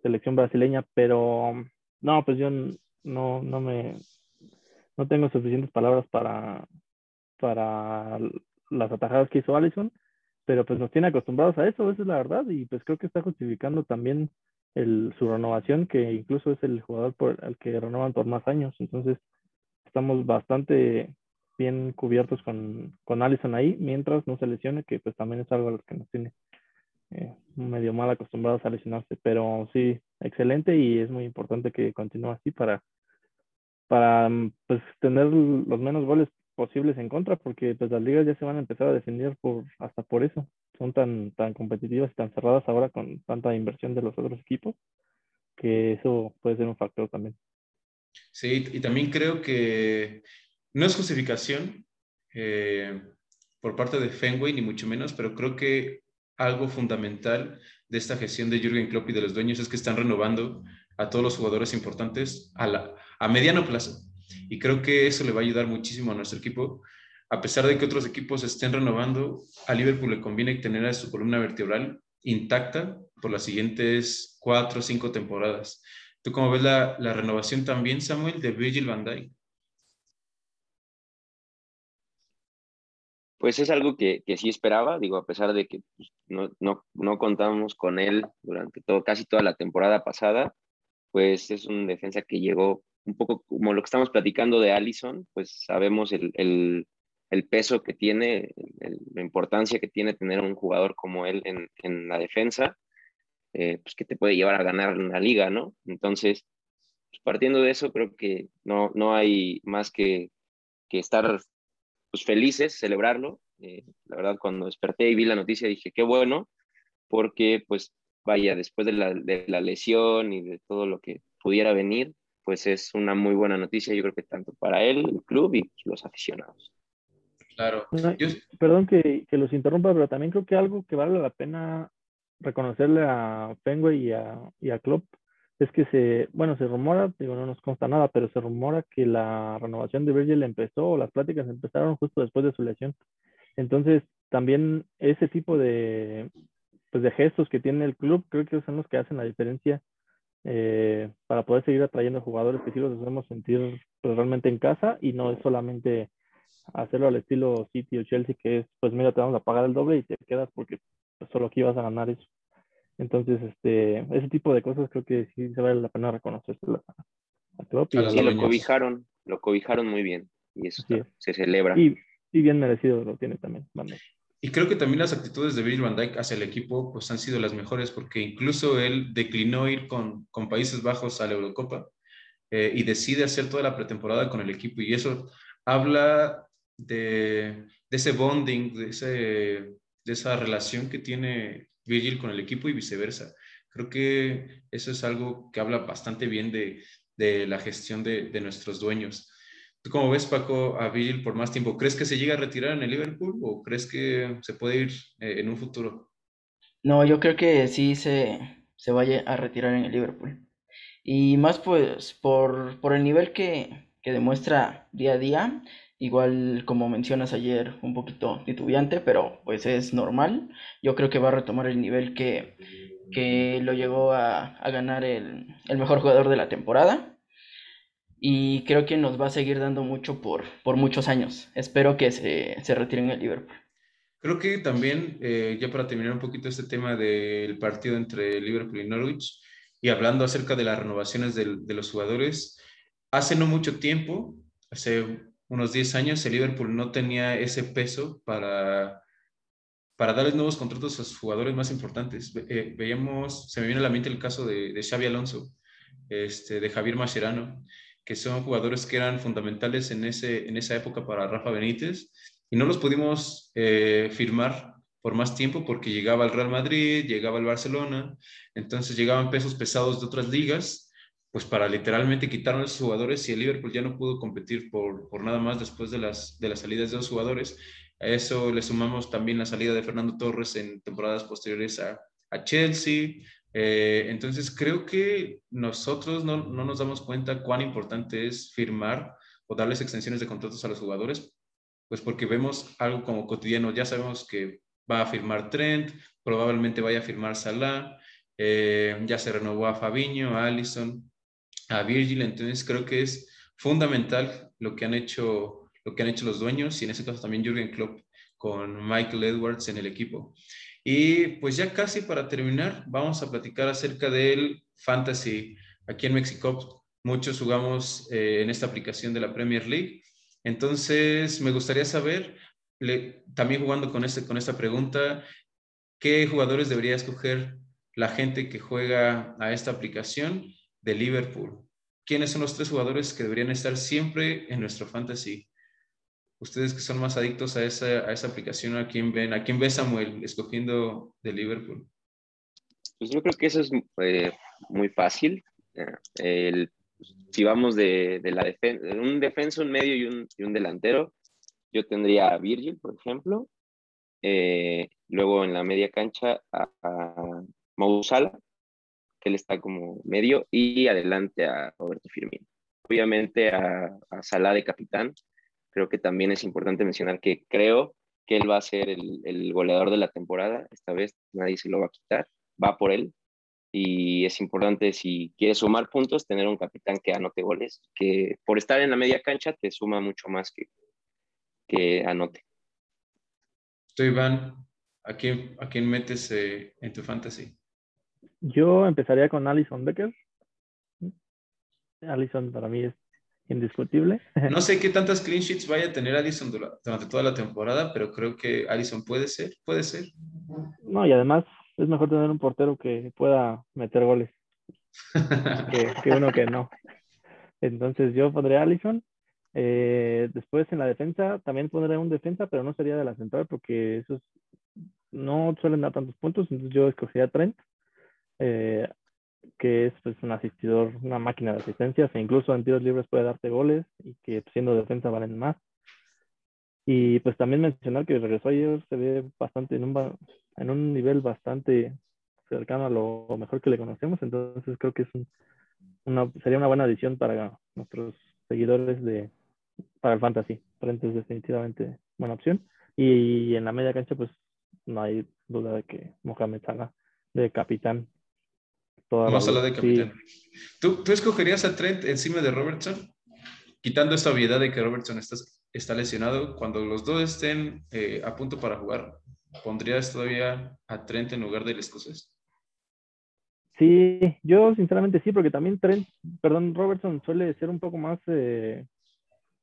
selección brasileña, pero no, pues yo no, no me, no tengo suficientes palabras para, para las atajadas que hizo Allison, pero pues nos tiene acostumbrados a eso, esa es la verdad, y pues creo que está justificando también el, su renovación, que incluso es el jugador por el que renovan por más años, entonces estamos bastante bien cubiertos con, con Allison ahí, mientras no se lesione, que pues también es algo a lo que nos tiene eh, medio mal acostumbrados a lesionarse, pero sí, excelente y es muy importante que continúe así para, para mm, pues, tener los menos goles posibles en contra, porque pues las ligas ya se van a empezar a defender por, hasta por eso. Son tan, tan competitivas y tan cerradas ahora con tanta inversión de los otros equipos, que eso puede ser un factor también. Sí, y también creo que no es justificación eh, por parte de Fenway, ni mucho menos, pero creo que algo fundamental de esta gestión de Jürgen Klopp y de los dueños es que están renovando a todos los jugadores importantes a, a mediano plazo. Y creo que eso le va a ayudar muchísimo a nuestro equipo. A pesar de que otros equipos estén renovando, a Liverpool le conviene tener a su columna vertebral intacta por las siguientes cuatro o cinco temporadas. ¿Tú cómo ves la, la renovación también, Samuel, de Virgil van Dijk? Pues es algo que, que sí esperaba, digo, a pesar de que pues, no, no, no contamos con él durante todo, casi toda la temporada pasada, pues es un defensa que llegó un poco como lo que estamos platicando de Allison, pues sabemos el, el, el peso que tiene, la importancia que tiene tener un jugador como él en, en la defensa, eh, pues que te puede llevar a ganar una liga, ¿no? Entonces, pues partiendo de eso, creo que no, no hay más que, que estar pues felices, celebrarlo. Eh, la verdad, cuando desperté y vi la noticia dije, qué bueno, porque pues vaya, después de la, de la lesión y de todo lo que pudiera venir, pues es una muy buena noticia, yo creo que tanto para él, el club y los aficionados. Claro. Perdón que, que, los interrumpa, pero también creo que algo que vale la pena reconocerle a Fenway y a, y a Klopp es que se, bueno, se rumora, digo, no nos consta nada, pero se rumora que la renovación de Virgil empezó, o las pláticas empezaron justo después de su lesión. Entonces, también ese tipo de, pues de gestos que tiene el club, creo que son los que hacen la diferencia eh, para poder seguir atrayendo jugadores que sí los hacemos sentir pues, realmente en casa y no es solamente hacerlo al estilo City o Chelsea, que es, pues mira, te vamos a pagar el doble y te quedas porque solo aquí vas a ganar eso. Entonces, este, ese tipo de cosas creo que sí se vale la pena reconocer. A, lo cobijaron, lo cobijaron muy bien. y eso se celebra. Y, bien merecido lo tiene también. Y creo que también las actitudes de Virgil van Dijk hacia el equipo pues han sido las mejores porque incluso él declinó ir con, con Países Bajos a la Eurocopa eh, y decide hacer toda la pretemporada con el equipo y eso habla de, de ese bonding, de, ese, de esa relación que tiene Virgil con el equipo y viceversa. Creo que eso es algo que habla bastante bien de, de la gestión de, de, nuestros dueños. ¿Tú cómo ves, Paco, a Virgil por más tiempo? ¿Crees que se llega a retirar en el Liverpool o crees que se puede ir eh, en un futuro? No, yo creo que sí se, se vaya a retirar en el Liverpool. Y más pues por, por el nivel que, que demuestra día a día, igual como mencionas ayer, un poquito titubeante, pero pues es normal. Yo creo que va a retomar el nivel que, que lo llegó a, ganar el, mejor jugador de la temporada. Y creo que nos va a seguir dando mucho por, por muchos años. Espero que se, se retire en el Liverpool. Creo que también, eh, ya para terminar un poquito este tema del partido entre Liverpool y Norwich, y hablando acerca de las renovaciones de, de los jugadores, hace no mucho tiempo, hace unos 10 años, el Liverpool no tenía ese peso para, para darles nuevos contratos a sus jugadores más importantes. Eh, veíamos, se me viene a la mente el caso de, de Xavi Alonso, este, de Javier Mascherano, que son jugadores que eran fundamentales en, ese, en esa época para Rafa Benítez, y no los pudimos eh, firmar por más tiempo porque llegaba el Real Madrid, llegaba el Barcelona, entonces llegaban pesos pesados de otras ligas pues para literalmente quitar a esos jugadores y el Liverpool ya no pudo competir por, por nada más después de las, de las salidas de los jugadores. A eso le sumamos también la salida de Fernando Torres en temporadas posteriores a, a Chelsea. Eh, entonces creo que nosotros no, no, nos damos cuenta cuán importante es firmar o darles extensiones de contratos a los jugadores, pues porque vemos algo como cotidiano, ya sabemos que va a firmar Trent, probablemente vaya a firmar Salah, eh, ya se renovó a Fabiño, a Allison, a Virgil. Entonces creo que es fundamental lo que han hecho, lo que han hecho los dueños y en ese caso también Jürgen Klopp con Michael Edwards en el equipo. Y pues ya casi para terminar, vamos a platicar acerca del fantasy. Aquí en México muchos jugamos eh, en esta aplicación de la Premier League. Entonces me gustaría saber, también jugando con, este, con esta pregunta, ¿qué jugadores debería escoger la gente que juega a esta aplicación? De Liverpool. ¿Quiénes son los tres jugadores que deberían estar siempre en nuestro fantasy? Ustedes que son más adictos a esa, a esa aplicación, ¿a quién ven? ¿A quién ve Samuel escogiendo de Liverpool? Pues yo creo que eso es eh, muy fácil. El, si vamos de, de la defensa, un defensa, un medio y un, y un, delantero, yo tendría a Virgil, por ejemplo. Eh, luego en la media cancha a, a que él está como medio, y adelante a Roberto Firmino. Obviamente a, a de capitán, creo que también es importante mencionar que creo que él va a ser el, goleador de la temporada, esta vez nadie se lo va a quitar, va por él, y es importante si quieres sumar puntos, tener un capitán que anote goles, que por estar en la media cancha te suma mucho más que, que anote. Estoy Iván, ¿a quién, a quién metes eh, en tu fantasy? Yo empezaría con Alison Becker. Alison para mí es indiscutible. No sé qué tantas clean sheets vaya a tener Alison durante toda la temporada, pero creo que Alison puede ser, puede ser. No, y además es mejor tener un portero que pueda meter goles que, uno que no. Entonces yo pondré a Allison. Eh, después en la defensa también pondré un defensa, pero no sería de la central porque esos no suelen dar tantos puntos. Entonces yo escogería a Trent. Eh, que es pues, un asistidor, una máquina de asistencias e incluso en tiros libres puede darte goles y que siendo defensa valen más. Y pues también mencionar que regresó ayer se ve bastante en un, en un nivel bastante cercano a lo mejor que le conocemos, entonces creo que es una, sería una buena adición para nuestros seguidores de para el fantasy. Frente es definitivamente buena opción. Y en la media cancha pues no hay duda de que Mohamed Salah de capitán Vamos a hablar de capitán. ¿Tú, ¿Tú, escogerías a Trent encima de Robertson? Quitando esta obviedad de que Robertson está, está lesionado, cuando los dos estén eh, a punto para jugar, ¿pondrías todavía a Trent en lugar del escocés? Sí, yo sinceramente sí, porque también Trent, perdón, Robertson suele ser un poco más, eh,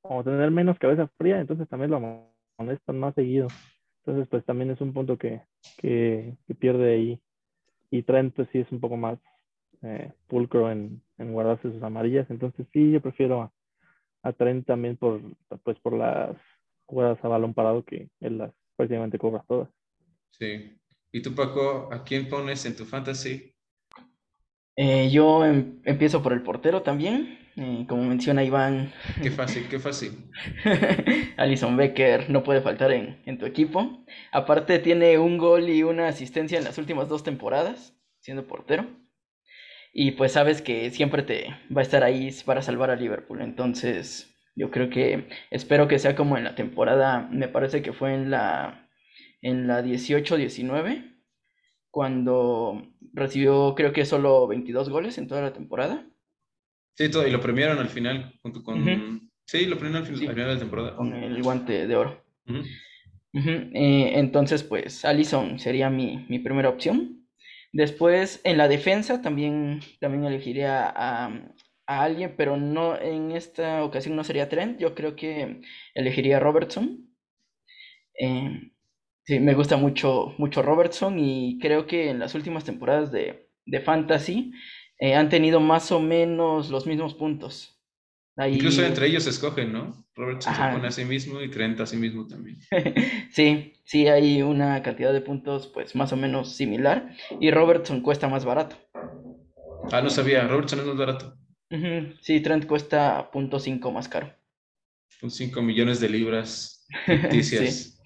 o tener menos cabeza fría, entonces también lo amonestan más seguido. Entonces, pues también es un punto que, que, pierde ahí. Y Trent, pues sí es un poco más eh, pulcro en, en, guardarse sus amarillas. Entonces, sí, yo prefiero a, a, Trent también por, pues, por las jugadas a balón parado que él las prácticamente cobra todas. Sí. ¿Y tú, Paco, a quién pones en tu fantasy? Eh, yo em, empiezo por el portero también. Eh, como menciona Iván. Qué fácil, qué fácil. Alison Becker no puede faltar en, en, tu equipo. Aparte, tiene un gol y una asistencia en las últimas dos temporadas, siendo portero. Y pues sabes que siempre te va a estar ahí para salvar a Liverpool. Entonces, yo creo que espero que sea como en la temporada, me parece que fue en la, en la 18-19 cuando recibió creo que solo 22 goles en toda la temporada. Sí, todo, y lo premiaron al final, junto con... Sí, lo premiaron al, final de la temporada. Con el guante de oro. Eh, entonces, pues, Allison sería mi, mi, primera opción. Después, en la defensa, también, también elegiría a, a, alguien, pero no en esta ocasión no sería Trent. Yo creo que elegiría a Robertson. Eh, Sí, me gusta mucho, mucho Robertson y creo que en las últimas temporadas de, Fantasy eh, han tenido más o menos los mismos puntos. Incluso entre ellos escogen, ¿no? Robertson se pone a sí mismo y Trent a sí mismo también. sí, sí, hay una cantidad de puntos pues más o menos similar y Robertson cuesta más barato. Ah, no sabía, Robertson es más barato. Sí, Trent cuesta .5 más caro. Son 5 millones de libras ficticias.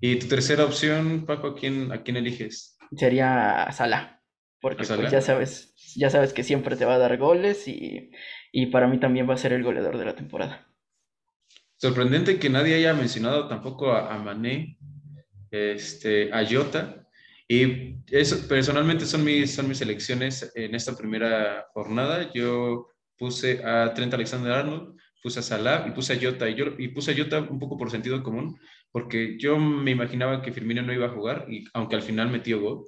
¿Y tu tercera opción, Paco, a quién, a quién eliges? Sería Sala, porque pues, ya sabes, ya sabes que siempre te va a dar goles y, para mí también va a ser el goleador de la temporada. Sorprendente que nadie haya mencionado tampoco a, Mané, este, a Jota, y eso personalmente son mis, son mis elecciones en esta primera jornada. Yo puse a Trent Alexander Arnold, puse a Salah y puse a Jota. Y, yo, y puse a Jota un poco por sentido común, porque yo me imaginaba que Firmino no iba a jugar, y, aunque al final metió gol,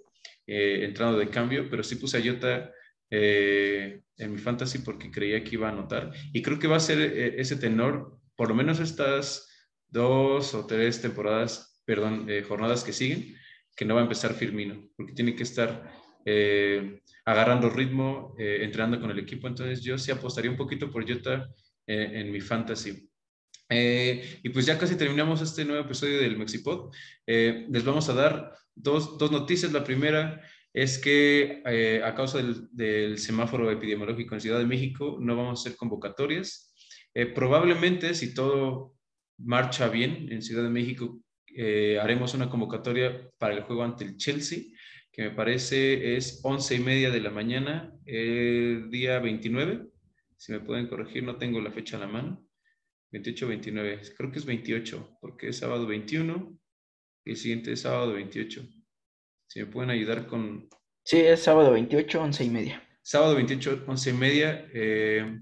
eh, entrando de cambio, pero sí puse a Jota eh, en mi fantasy porque creía que iba a anotar. Y creo que va a ser eh, ese tenor, por lo menos estas dos o tres temporadas, perdón, jornadas que siguen, que no va a empezar Firmino, porque tiene que estar agarrando ritmo, entrenando con el equipo. Entonces yo sí apostaría un poquito por Jota en mi fantasy. Eh, y pues ya casi terminamos este nuevo episodio del Mexipod. Eh, les vamos a dar dos, dos, noticias. La primera es que eh, a causa del, del, semáforo epidemiológico en Ciudad de México no vamos a hacer convocatorias. Probablemente si todo marcha bien en Ciudad de México, haremos una convocatoria para el juego ante el Chelsea, que me parece es 11 y media de la mañana, el día 29 si me pueden corregir, no tengo la fecha a la mano. 28, 29, creo que es 28, porque es sábado 21 y el siguiente es sábado 28. Si me pueden ayudar con... Sí, es sábado 28, 11 y media. Sábado 28, 11 y media, eh,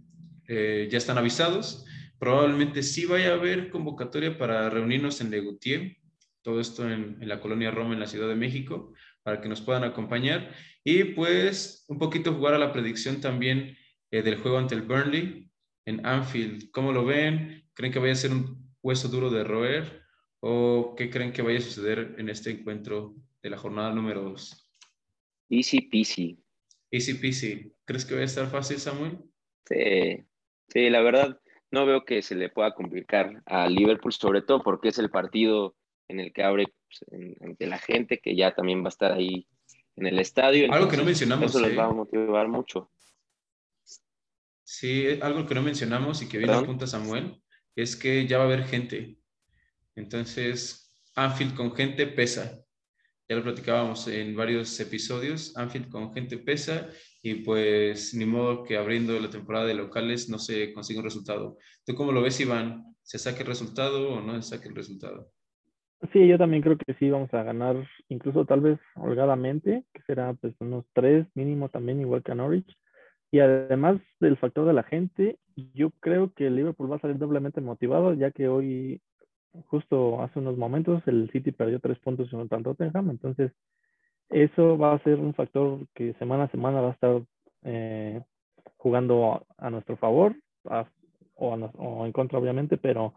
eh, ya están avisados. Probablemente sí vaya a haber convocatoria para reunirnos en Legutier, todo esto en, en la colonia Roma, en la Ciudad de México, para que nos puedan acompañar. Y pues un poquito jugar a la predicción también eh, del juego ante el Burnley en Anfield. ¿Cómo lo ven? ¿Creen que vaya a ser un hueso duro de roer? ¿O qué creen que vaya a suceder en este encuentro de la jornada número 2? Easy peasy. Easy peasy. ¿Crees que vaya a estar fácil, Samuel? Sí, sí, la verdad, no veo que se le pueda complicar a Liverpool, sobre todo porque es el partido en el que abre pues, ante la gente, que ya también va a estar ahí en el estadio. Algo que no mencionamos. Eso les va a motivar mucho. Sí, algo que no mencionamos y que viene a punta Samuel, es que ya va a haber gente. Entonces, Anfield con gente pesa. Ya lo platicábamos en varios episodios. Anfield con gente pesa y pues ni modo que abriendo la temporada de locales no se consiga un resultado. ¿Tú cómo lo ves, Iván? ¿Se saque el resultado o no se saque el resultado? Sí, yo también creo que sí vamos a ganar, incluso tal vez holgadamente, que será pues unos tres mínimo también, igual que a Norwich. Y además del factor de la gente, yo creo que el Liverpool va a salir doblemente motivado, ya que hoy, justo hace unos momentos, el City perdió tres puntos en el Tottenham. Entonces, eso va a ser un factor que semana a semana va a estar eh, jugando a, nuestro favor, o, en contra, obviamente, pero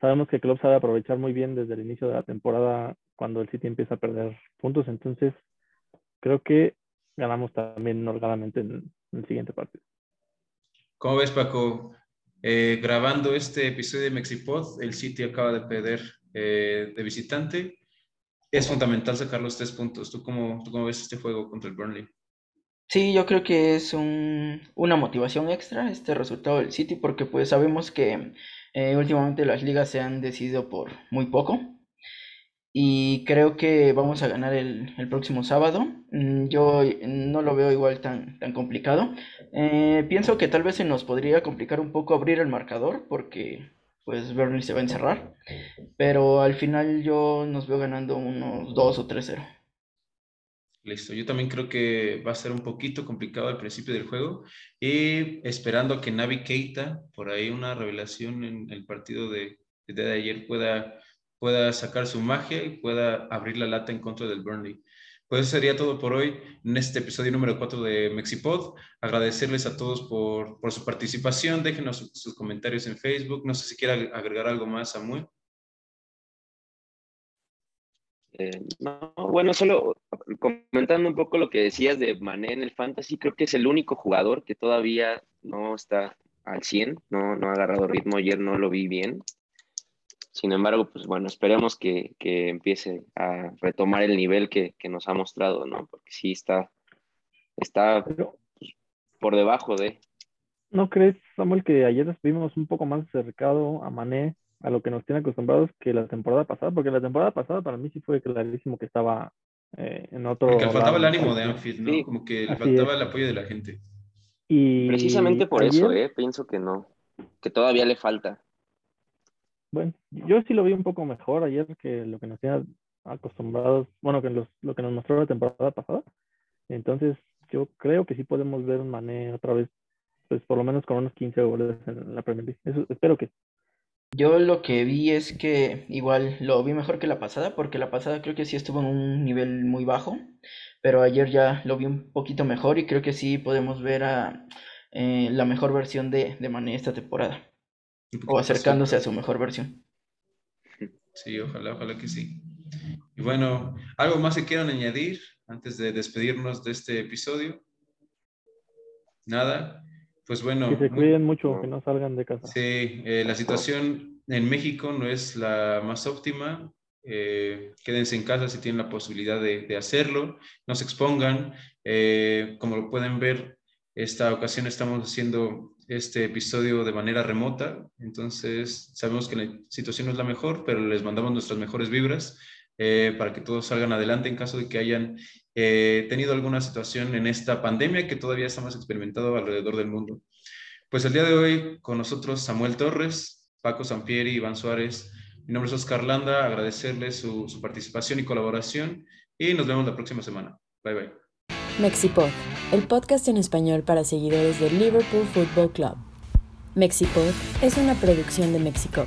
sabemos que Klopp sabe aprovechar muy bien desde el inicio de la temporada cuando el City empieza a perder puntos. Entonces, creo que ganamos también holgadamente en, el siguiente partido. ¿Cómo ves, Paco? Eh, grabando este episodio de Mexipod, el City acaba de perder eh, de visitante. Es fundamental sacar los tres puntos. ¿Tú cómo, ¿Tú cómo ves este juego contra el Burnley? Sí, yo creo que es un, una motivación extra este resultado del City porque pues sabemos que eh, últimamente las ligas se han decidido por muy poco y creo que vamos a ganar el, el próximo sábado. Mm, yo no lo veo igual tan, tan complicado. Eh, pienso que tal vez se nos podría complicar un poco abrir el marcador porque pues Burnley se va a encerrar, pero al final yo nos veo ganando unos 2 o 3-0. Listo, yo también creo que va a ser un poquito complicado al principio del juego y esperando que Navi Keita, por ahí una revelación en el partido de, de ayer, pueda, pueda sacar su magia y pueda abrir la lata en contra del Burnley. Pues eso sería todo por hoy en este episodio número 4 de Mexipod. Agradecerles a todos por, por su participación. Déjenos sus, comentarios en Facebook. No sé si quiera agregar algo más, Samuel. Eh, no, bueno, solo comentando un poco lo que decías de Mané en el Fantasy, creo que es el único jugador que todavía no está al 100, no, no ha agarrado ritmo, ayer no lo vi bien. Sin embargo, pues bueno, esperemos que, empiece a retomar el nivel que, nos ha mostrado, ¿no? Porque sí está, está pues, por debajo de... ¿No crees, Samuel, que ayer vimos un poco más acercado a Mané a lo que nos tiene acostumbrados que la temporada pasada, porque la temporada pasada para mí sí fue clarísimo que estaba eh, en otro. Porque le faltaba el ánimo de Anfield, ¿no? Como que le faltaba el apoyo de la gente. Y precisamente por eso, ¿eh? Pienso que no, que todavía le falta. Bueno, yo sí lo vi un poco mejor ayer que lo que nos tiene acostumbrados, bueno, que lo que nos mostró la temporada pasada. Entonces, yo creo que sí podemos ver un Mané otra vez, pues por lo menos con unos 15 goles en la Premier League. Eso, espero que yo lo que vi es que igual lo vi mejor que la pasada, porque la pasada creo que sí estuvo en un nivel muy bajo, pero ayer ya lo vi un poquito mejor y creo que sí podemos ver a eh, la mejor versión de, de Mané esta temporada, o acercándose a su mejor versión. Sí, ojalá, ojalá que sí. Y bueno, ¿algo más que quieran añadir antes de despedirnos de este episodio? Nada. Pues bueno. Que se cuiden mucho, que no salgan de casa. Sí, eh, la situación en México no es la más óptima. Eh, quédense en casa si tienen la posibilidad de, hacerlo, no se expongan. Eh, como lo pueden ver, esta ocasión estamos haciendo este episodio de manera remota, entonces sabemos que la situación no es la mejor, pero les mandamos nuestras mejores vibras para que todos salgan adelante en caso de que hayan eh, tenido alguna situación en esta pandemia que todavía estamos experimentando alrededor del mundo. Pues el día de hoy con nosotros Samuel Torres, Paco Sampieri, Iván Suárez. Mi nombre es Oscar Landa, agradecerles su, su participación y colaboración y nos vemos la próxima semana. Bye bye. Mexipod, el podcast en español para seguidores del Liverpool Football Club. Mexipod es una producción de Mexico.